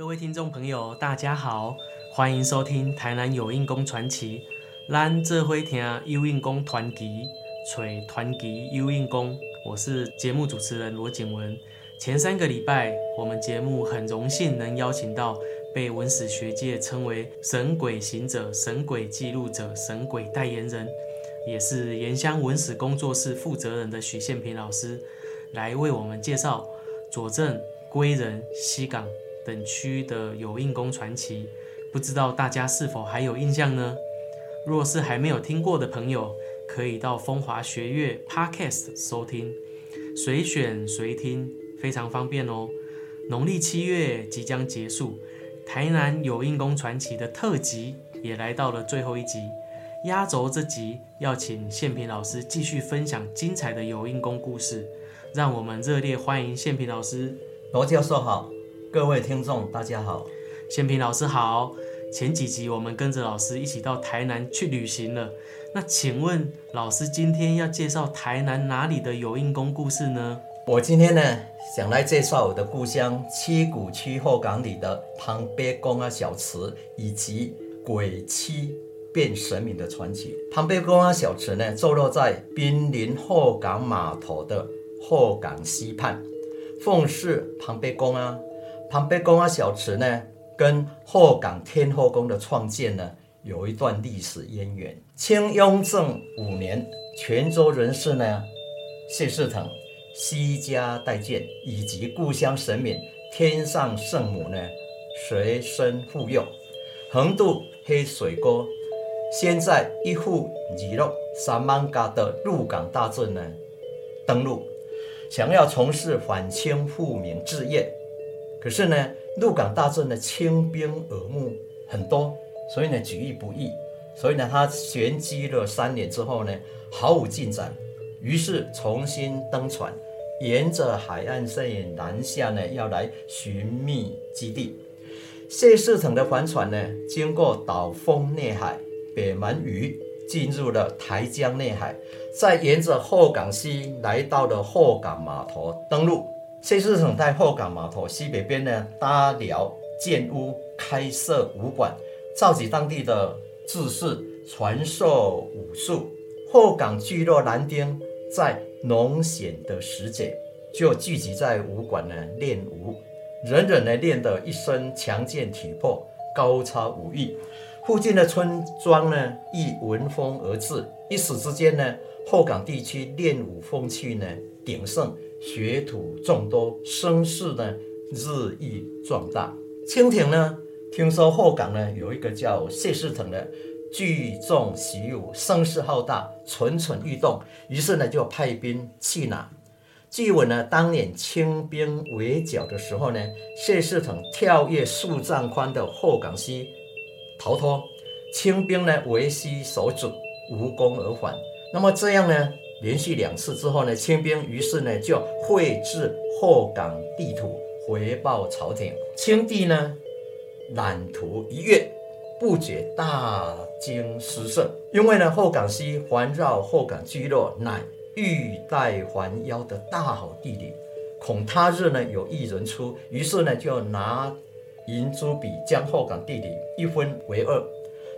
各位听众朋友，大家好，欢迎收听台南有印宫传奇。咱这回听有印宫传奇，吹传奇有印宫。我是节目主持人罗景文。前三个礼拜，我们节目很荣幸能邀请到被文史学界称为“神鬼行者”、“神鬼记录者”、“神鬼代言人”，也是盐香文史工作室负责人的许宪平老师，来为我们介绍佐证、归仁、西港。等区的有印宫传奇，不知道大家是否还有印象呢？若是还没有听过的朋友，可以到风华学院 Podcast 收听，随选随听，非常方便哦。农历七月即将结束，台南有印宫传奇的特辑也来到了最后一集，压轴这集要请宪平老师继续分享精彩的有印宫故事，让我们热烈欢迎宪平老师。罗教授好。各位听众，大家好，先平老师好。前几集我们跟着老师一起到台南去旅行了。那请问老师今天要介绍台南哪里的有印宫故事呢？我今天呢想来介绍我的故乡七股区后港里的旁边宫啊小池，以及鬼妻变神明的传奇。旁边宫啊小池呢坐落在濒临后港码头的后港西畔，奉祀旁边宫啊。旁边宫啊小池呢，跟后港天后宫的创建呢，有一段历史渊源。清雍正五年，泉州人士呢，谢世腾西家待见，以及故乡神明天上圣母呢，随身护佑，横渡黑水沟，先在一户二路三万家的入港大镇呢登陆，想要从事反清复明置业。可是呢，鹿港大镇的清兵耳目很多，所以呢举义不易，所以呢他旋机了三年之后呢毫无进展，于是重新登船，沿着海岸线南下呢要来寻觅基地。谢世腾的帆船呢经过岛峰内海、北门屿，进入了台江内海，再沿着后港西来到了后港码头登陆。谢世成在后港码头西北边呢搭寮建屋，开设武馆，召集当地的志士传授武术。后港聚落男丁在农闲的时节，就聚集在武馆呢练武，人人呢练得一身强健体魄，高超武艺。附近的村庄呢亦闻风而至，一时之间呢后港地区练武风气呢鼎盛。学徒众多，声势呢日益壮大。清廷呢听说后港呢有一个叫谢世腾的聚众习武，声势浩大，蠢蠢欲动，于是呢就派兵去拿。据闻呢，当年清兵围剿的时候呢，谢世腾跳跃数丈宽的后港溪逃脱，清兵呢围西守阻，无功而返。那么这样呢？连续两次之后呢，清兵于是呢就绘制后港地图回报朝廷。清帝呢览图一阅，不觉大惊失色，因为呢后港西环绕后港聚落，乃玉带环腰的大好地理，恐他日呢有一人出，于是呢就拿银珠笔将后港地理一分为二，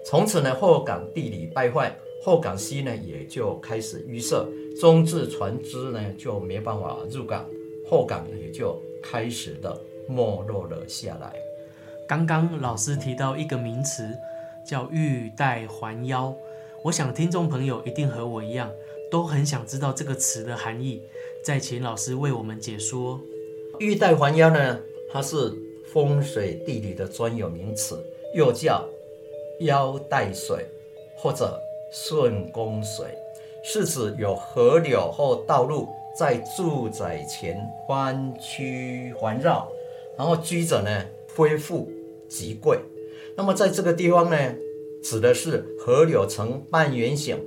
从此呢后港地理败坏。后港西呢也就开始淤塞，中置船只呢就没办法入港，后港也就开始的没落了下来。刚刚老师提到一个名词叫玉带环腰，我想听众朋友一定和我一样，都很想知道这个词的含义。再请老师为我们解说。玉带环腰呢，它是风水地理的专有名词，又叫腰带水或者。顺宫水是指有河流或道路在住宅前弯曲环绕，然后居者呢恢复极贵。那么在这个地方呢，指的是河流呈半圆形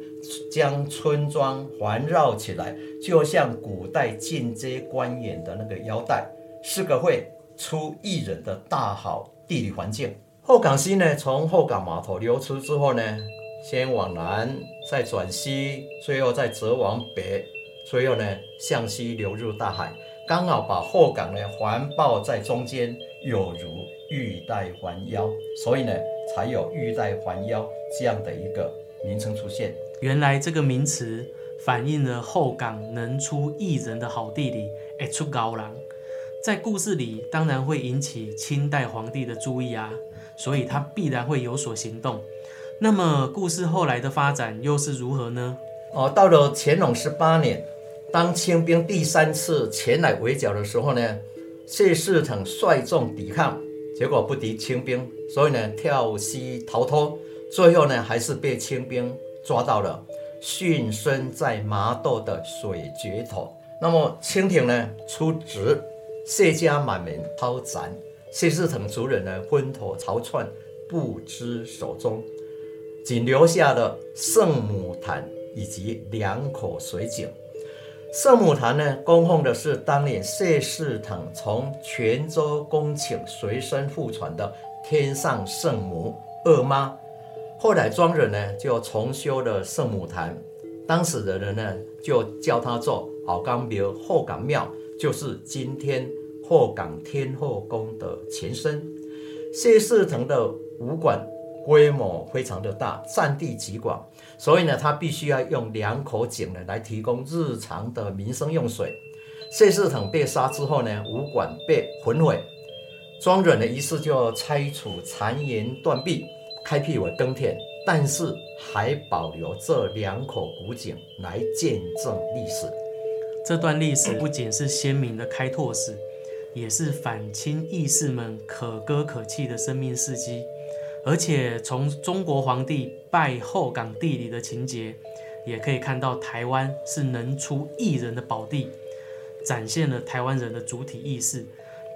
将村庄环绕起来，就像古代进阶官员的那个腰带，是个会出艺人的大好地理环境。后港溪呢，从后港码头流出之后呢。先往南，再转西，最后再折往北，最后呢向西流入大海，刚好把后港呢环抱在中间，有如玉带环腰，所以呢，才有玉带环腰这样的一个名称出现。原来这个名词反映了后港能出一人的好地理，会出高人。在故事里，当然会引起清代皇帝的注意啊，所以他必然会有所行动。那么，故事后来的发展又是如何呢？哦，到了乾隆十八年，当清兵第三次前来围剿的时候呢，谢世腾率众抵抗，结果不敌清兵，所以呢跳溪逃脱，最后呢还是被清兵抓到了，殉身在麻豆的水决头。那么清廷呢出职。谢家满门抄斩，谢世腾族人呢昏头逃窜，不知所踪，仅留下了圣母坛以及两口水井。圣母坛呢供奉的是当年谢世腾从泉州恭请随身附传的天上圣母二妈，后来庄人呢就重修了圣母坛，当时的人呢就叫它做鳌岗庙后岗庙。就是今天鹤岗天后宫的前身。谢世腾的武馆规模非常的大，占地极广，所以呢，他必须要用两口井呢来提供日常的民生用水。谢世腾被杀之后呢，武馆被焚毁，庄人的仪式就拆除残垣断壁，开辟为耕田，但是还保留这两口古井来见证历史。这段历史不仅是鲜明的开拓史，也是反清义士们可歌可泣的生命事迹。而且从中国皇帝拜后港地理的情节，也可以看到台湾是能出艺人的宝地，展现了台湾人的主体意识。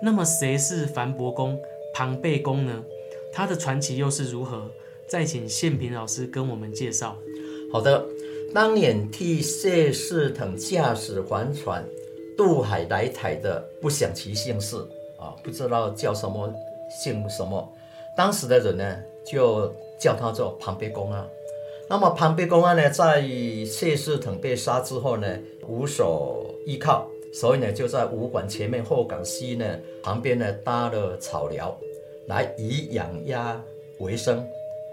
那么谁是樊伯公、庞贝公呢？他的传奇又是如何？再请宪平老师跟我们介绍。好的。当年替谢世腾驾驶帆船渡海来台的，不想其姓氏啊，不知道叫什么姓什么。当时的人呢，就叫他做庞贝公啊。那么庞贝公啊呢，在谢世腾被杀之后呢，无所依靠，所以呢，就在武馆前面后港西呢旁边呢搭了草寮，来以养鸭为生。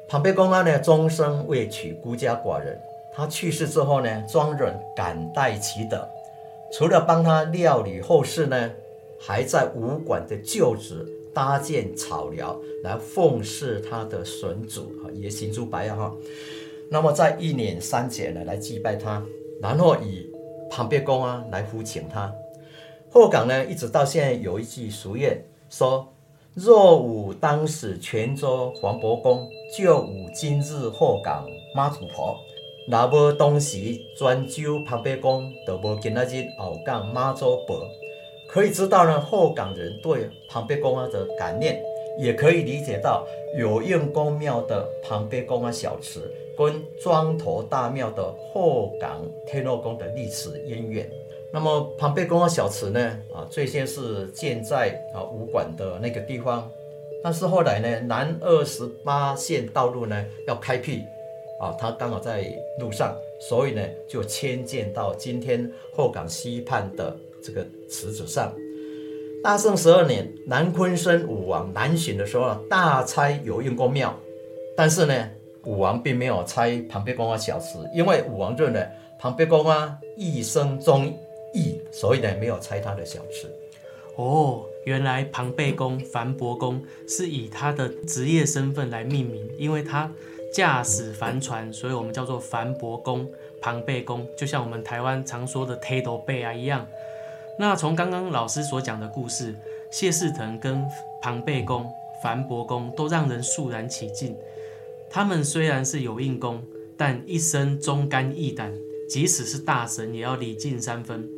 庞贝公啊呢，终生未娶，孤家寡人。他去世之后呢，庄人感戴其德，除了帮他料理后事呢，还在武馆的旧址搭建草寮来奉祀他的神主啊，也行诸白啊哈。那么在一年三节呢来祭拜他，然后以旁边公啊来呼请他。后港呢一直到现在有一句俗谚说：若无当时泉州黄伯公，就无今日后港妈祖婆。若无当时泉州旁边公，就无今仔日后港妈祖婆。可以知道呢，后港人对庞贝公啊的感念，也可以理解到有应公庙的庞贝公啊小祠跟庄头大庙的后港天后宫的历史渊源。那么庞贝公啊小祠呢，啊，最先是建在啊武馆的那个地方，但是后来呢，南二十八线道路呢要开辟。啊，他刚好在路上，所以呢就迁建到今天后港西畔的这个池子上。大圣十二年，南昆生武王南巡的时候，大拆有应公庙，但是呢，武王并没有拆庞贝公啊小祠，因为武王认为庞贝公啊一生忠义，所以呢没有拆他的小祠。哦，原来庞贝公、樊伯公是以他的职业身份来命名，因为他。驾驶帆船，所以我们叫做樊伯公、庞贝公，就像我们台湾常说的 t 头贝啊一样。那从刚刚老师所讲的故事，谢世腾跟庞贝公、樊伯公都让人肃然起敬。他们虽然是有印功，但一生忠肝义胆，即使是大神也要礼敬三分。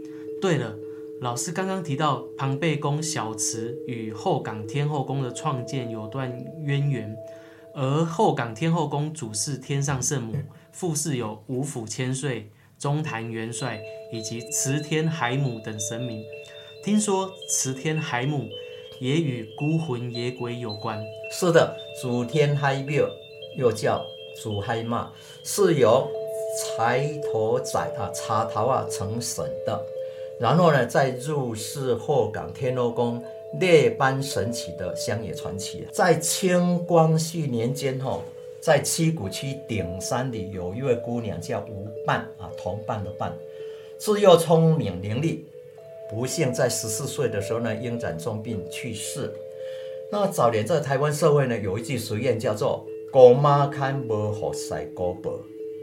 对了，老师刚刚提到庞贝公小祠与后港天后宫的创建有段渊源。而后港天后宫主祀天上圣母，副祀有五府千岁、中坛元帅以及慈天海母等神明。听说慈天海母也与孤魂野鬼有关。是的，主天海庙又叫主海妈，是由柴头仔啊、茶头啊成神的，然后呢再入世后港天后宫列般神奇的乡野传奇。在清光绪年间，哈，在七股区顶山里有一位姑娘叫吴伴啊，同伴的伴，自幼聪明伶俐，不幸在十四岁的时候呢，因染重病去世。那早年在台湾社会呢，有一句俗谚叫做“公妈看不好晒姑婆，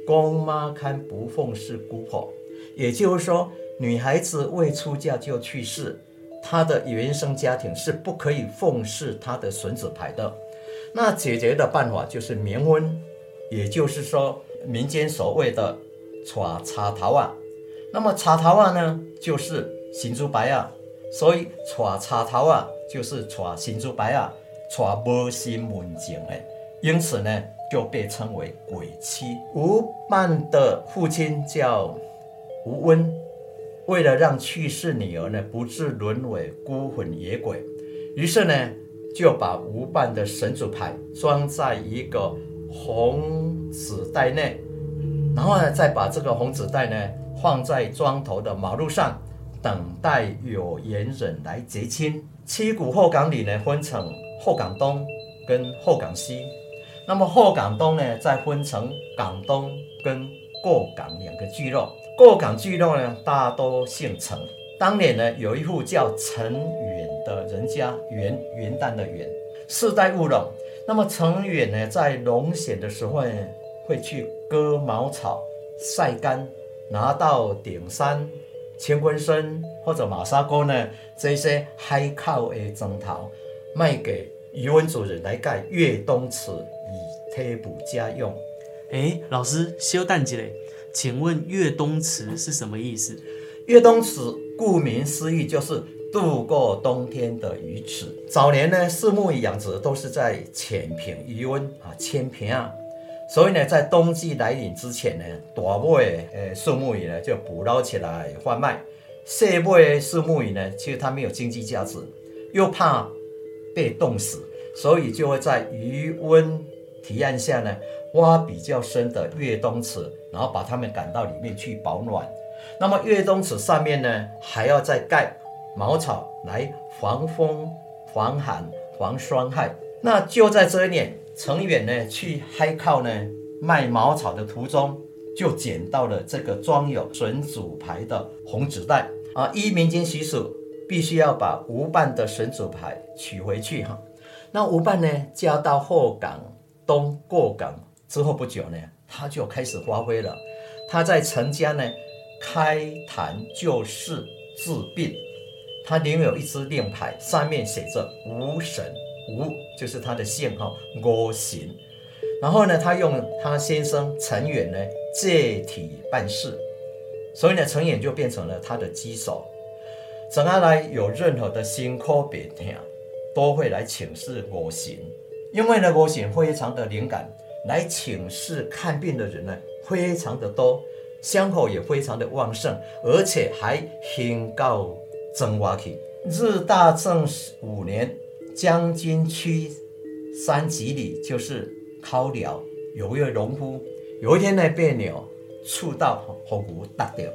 公妈看不奉侍姑婆”，也就是说，女孩子未出嫁就去世，她的原生家庭是不可以奉侍她的孙子牌的。那解决的办法就是冥婚，也就是说民间所谓的“娶插头啊”。那么插头啊呢，就是新珠白啊，所以娶插头啊。就是娶新珠白啊，娶无心文静的，因此呢就被称为鬼妻。吴曼的父亲叫吴温，为了让去世女儿呢不致沦为孤魂野鬼，于是呢就把吴曼的神主牌装在一个红纸袋内，然后呢再把这个红纸袋呢放在庄头的马路上，等待有缘人来结亲。七股后港里呢，分成后港东跟后港西。那么后港东呢，再分成港东跟过港两个聚落。过港聚落呢，大多姓陈。当年呢，有一户叫陈远的人家，元元旦的元，世代务农。那么陈远呢，在农闲的时候呢，会去割茅草晒干，拿到顶山。乾坤参或者马沙沟呢，这些海靠的砖头卖给渔翁主人来盖越冬池，以贴补家用。哎，老师，修蛋姐嘞，请问越冬池是什么意思？越冬池顾名思义就是度过冬天的鱼池。早年呢，饲木鱼养殖都是在浅平余温啊，千平啊。所以呢，在冬季来临之前呢，大尾呃树木鱼呢就捕捞起来贩卖；小尾树木鱼呢，其实它没有经济价值，又怕被冻死，所以就会在余温提案下呢，挖比较深的越冬池，然后把它们赶到里面去保暖。那么越冬池上面呢，还要再盖茅草来防风、防寒、防霜害。那就在这一年。程远呢去海靠呢卖茅草的途中，就捡到了这个装有神主牌的红纸袋啊。依民间习俗，必须要把吴办的神主牌取回去哈。那吴办呢嫁到后港东过港之后不久呢，他就开始发挥了。他在陈家呢开坛就是治病，他领有一支令牌，上面写着无神。无就是他的姓哈，吴行。然后呢，他用他先生陈远呢借体办事，所以呢，陈远就变成了他的机手。怎样来有任何的心科病痛，都会来请示吴行，因为呢，我行非常的灵感，来请示看病的人呢非常的多，香火也非常的旺盛，而且还兴高增瓦去。日大正五年。将军区三级里就是考了，有一位农夫，有一天呢被鸟触到喉骨打掉，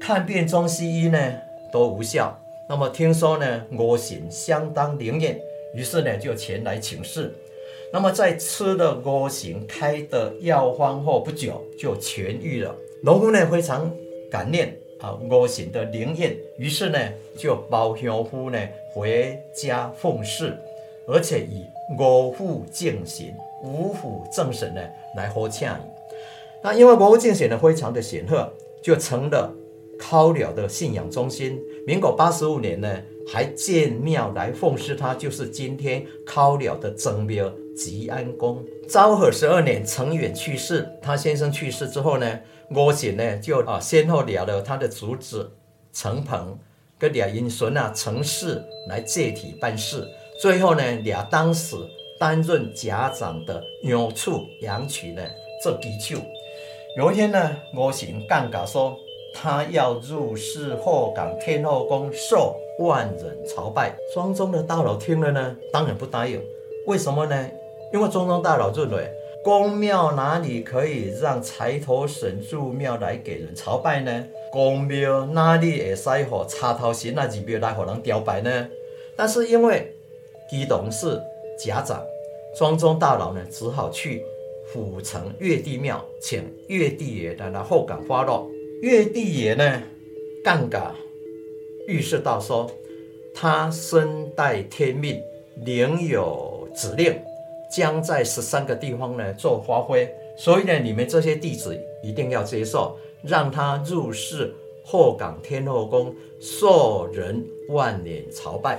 看遍中西医呢都无效。那么听说呢我行相当灵验，于是呢就前来请示。那么在吃了我行开的药方后不久就痊愈了。农夫呢非常感念。啊，五行的灵验，于是呢就包香夫呢回家奉事，而且以五府敬神、五府正神呢来合洽。那因为五府敬神呢非常的显赫，就成了考了的信仰中心。民国八十五年呢还建庙来奉事，他就是今天考了的正庙吉安宫。昭和十二年，程远去世，他先生去世之后呢。吴行呢，就啊先后了了他的主子程鹏跟俩英孙啊程氏来借体办事，最后呢俩当时担任家长的杨处杨曲呢做基础。有一天呢，吴行尴尬说他要入室后港天后宫受万人朝拜。庄中的大佬听了呢，当然不答应。为什么呢？因为庄中大佬认为。公庙哪里可以让财头神住庙来给人朝拜呢？公庙哪里会使和插头神那二庙来和人雕拜呢？但是因为基隆是家长，庄中大佬呢只好去府城月帝庙请月帝爷的来后感发落。月帝爷呢，杠杆预示到说，他身带天命，领有指令，将在十三个地方呢做发挥。所以呢，你们这些弟子一定要接受，让他入世后港天后宫，受人万年朝拜。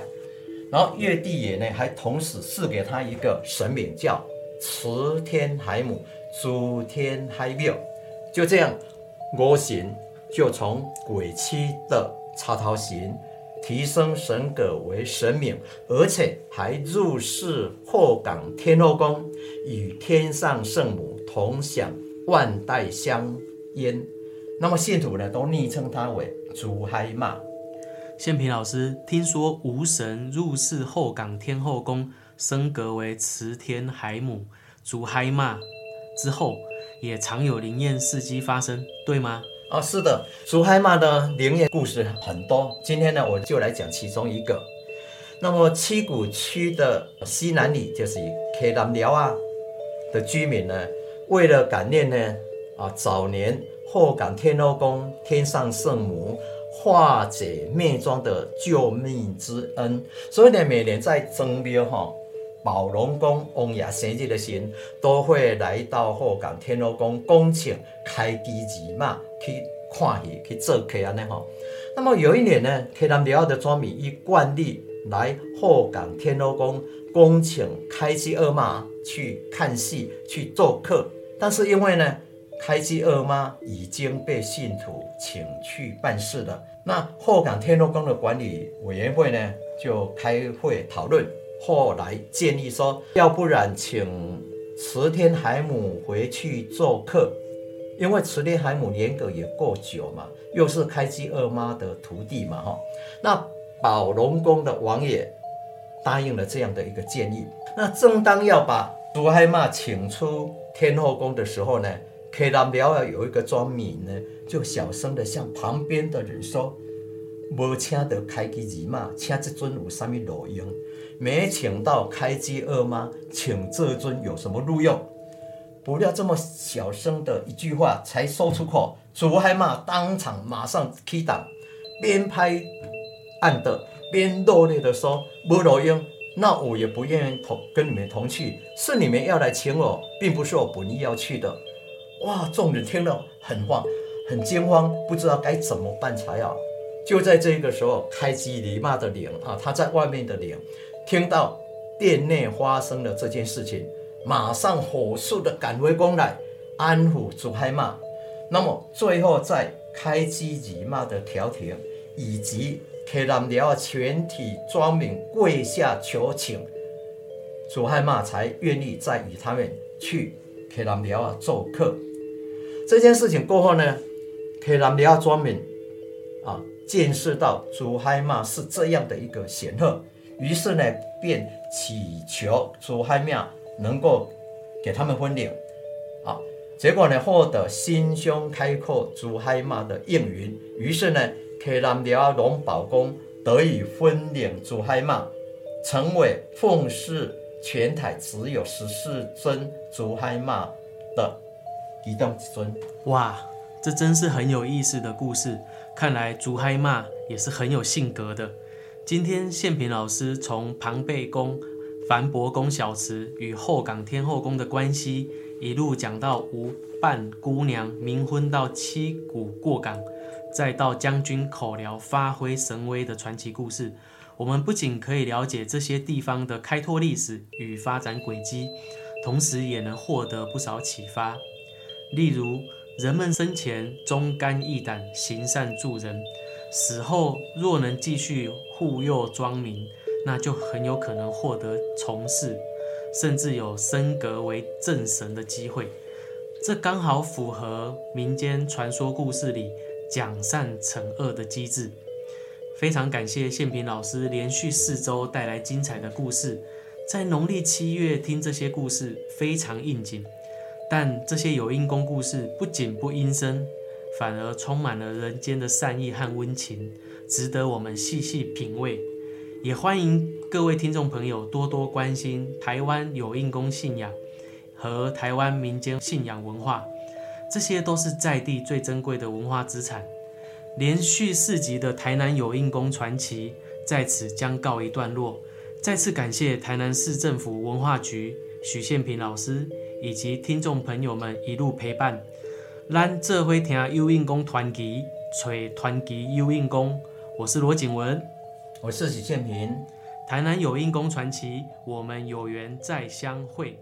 然后月帝爷呢，还同时赐给他一个神名，叫慈天海母、主天海庙。就这样，我行就从鬼妻的插头行提升神格为神明，而且还入世后港天后宫，与天上圣母同享万代香烟。那么信徒呢，都昵称他为朱海妈。宪平老师，听说无神入世后港天后宫，升格为慈天海母、主海妈之后，也常有灵验事迹发生，对吗？啊，是的，主海马的灵验故事很多。今天呢，我就来讲其中一个。那么七股区的西南里，就是以南寮啊的居民呢，为了感念呢啊早年后港天后宫天上圣母。化解灭庄的救命之恩，所以呢，每年在正庙哈宝龙宫王爷生日的时，都会来到后港天后宫恭请开机仪嘛去看戏去做客安尼哈。那么有一年呢，客南寮的庄民依惯例来后港天后宫恭请开机二妈去看戏去做客，但是因为呢。开基二妈已经被信徒请去办事了。那后港天后宫的管理委员会呢，就开会讨论，后来建议说，要不然请慈天海母回去做客，因为慈天海母年格也够久嘛，又是开基二妈的徒弟嘛，哈。那宝龙宫的王爷答应了这样的一个建议。那正当要把朱海妈请出天后宫的时候呢？客南庙啊，有一个庄民呢，就小声的向旁边的人说：“无请到开机二妈，请这尊有啥物路用？没请到开机二妈，请这尊有什么路用？”不料这么小声的一句话才说出口，主海妈当场马上起挡，边拍案的边落泪的说：“无路用，那我也不愿意同跟你们同去，是你们要来请我，并不是我本意要去的。”哇！众人听了很慌，很惊慌，不知道该怎么办才好。就在这个时候，开基李妈的脸啊，他在外面的脸，听到殿内发生了这件事情，马上火速的赶回宫来安抚祖海妈。那么最后在开基李妈的调停，以及客南寮全体庄民跪下求情，祖海妈才愿意再与他们去客南寮啊做客。这件事情过后呢，克南里亚庄民啊见识到朱海妈是这样的一个显赫，于是呢便祈求朱海庙能够给他们分领啊。结果呢获得心胸开阔朱海妈的应允，于是呢克南里亚龙宝宫得以分领朱海妈，成为奉祀全台只有十四尊朱海妈的。移动尊哇，这真是很有意思的故事。看来竹海妈也是很有性格的。今天宪平老师从庞贝宫、凡伯宫小池与后港天后宫的关系，一路讲到吴伴姑娘冥婚到七股过港，再到将军口辽发挥神威的传奇故事。我们不仅可以了解这些地方的开拓历史与发展轨迹，同时也能获得不少启发。例如，人们生前忠肝义胆、行善助人，死后若能继续护佑庄民，那就很有可能获得从事，甚至有升格为正神的机会。这刚好符合民间传说故事里讲善惩恶的机制。非常感谢宪平老师连续四周带来精彩的故事，在农历七月听这些故事非常应景。但这些有因公故事不仅不阴森，反而充满了人间的善意和温情，值得我们细细品味。也欢迎各位听众朋友多多关心台湾有印公信仰和台湾民间信仰文化，这些都是在地最珍贵的文化资产。连续四集的台南有印公传奇在此将告一段落。再次感谢台南市政府文化局许宪平老师以及听众朋友们一路陪伴。咱这回听幽印功团集，吹团集幽印功，我是罗景文，我是许建平。台南有印公传奇，我们有缘再相会。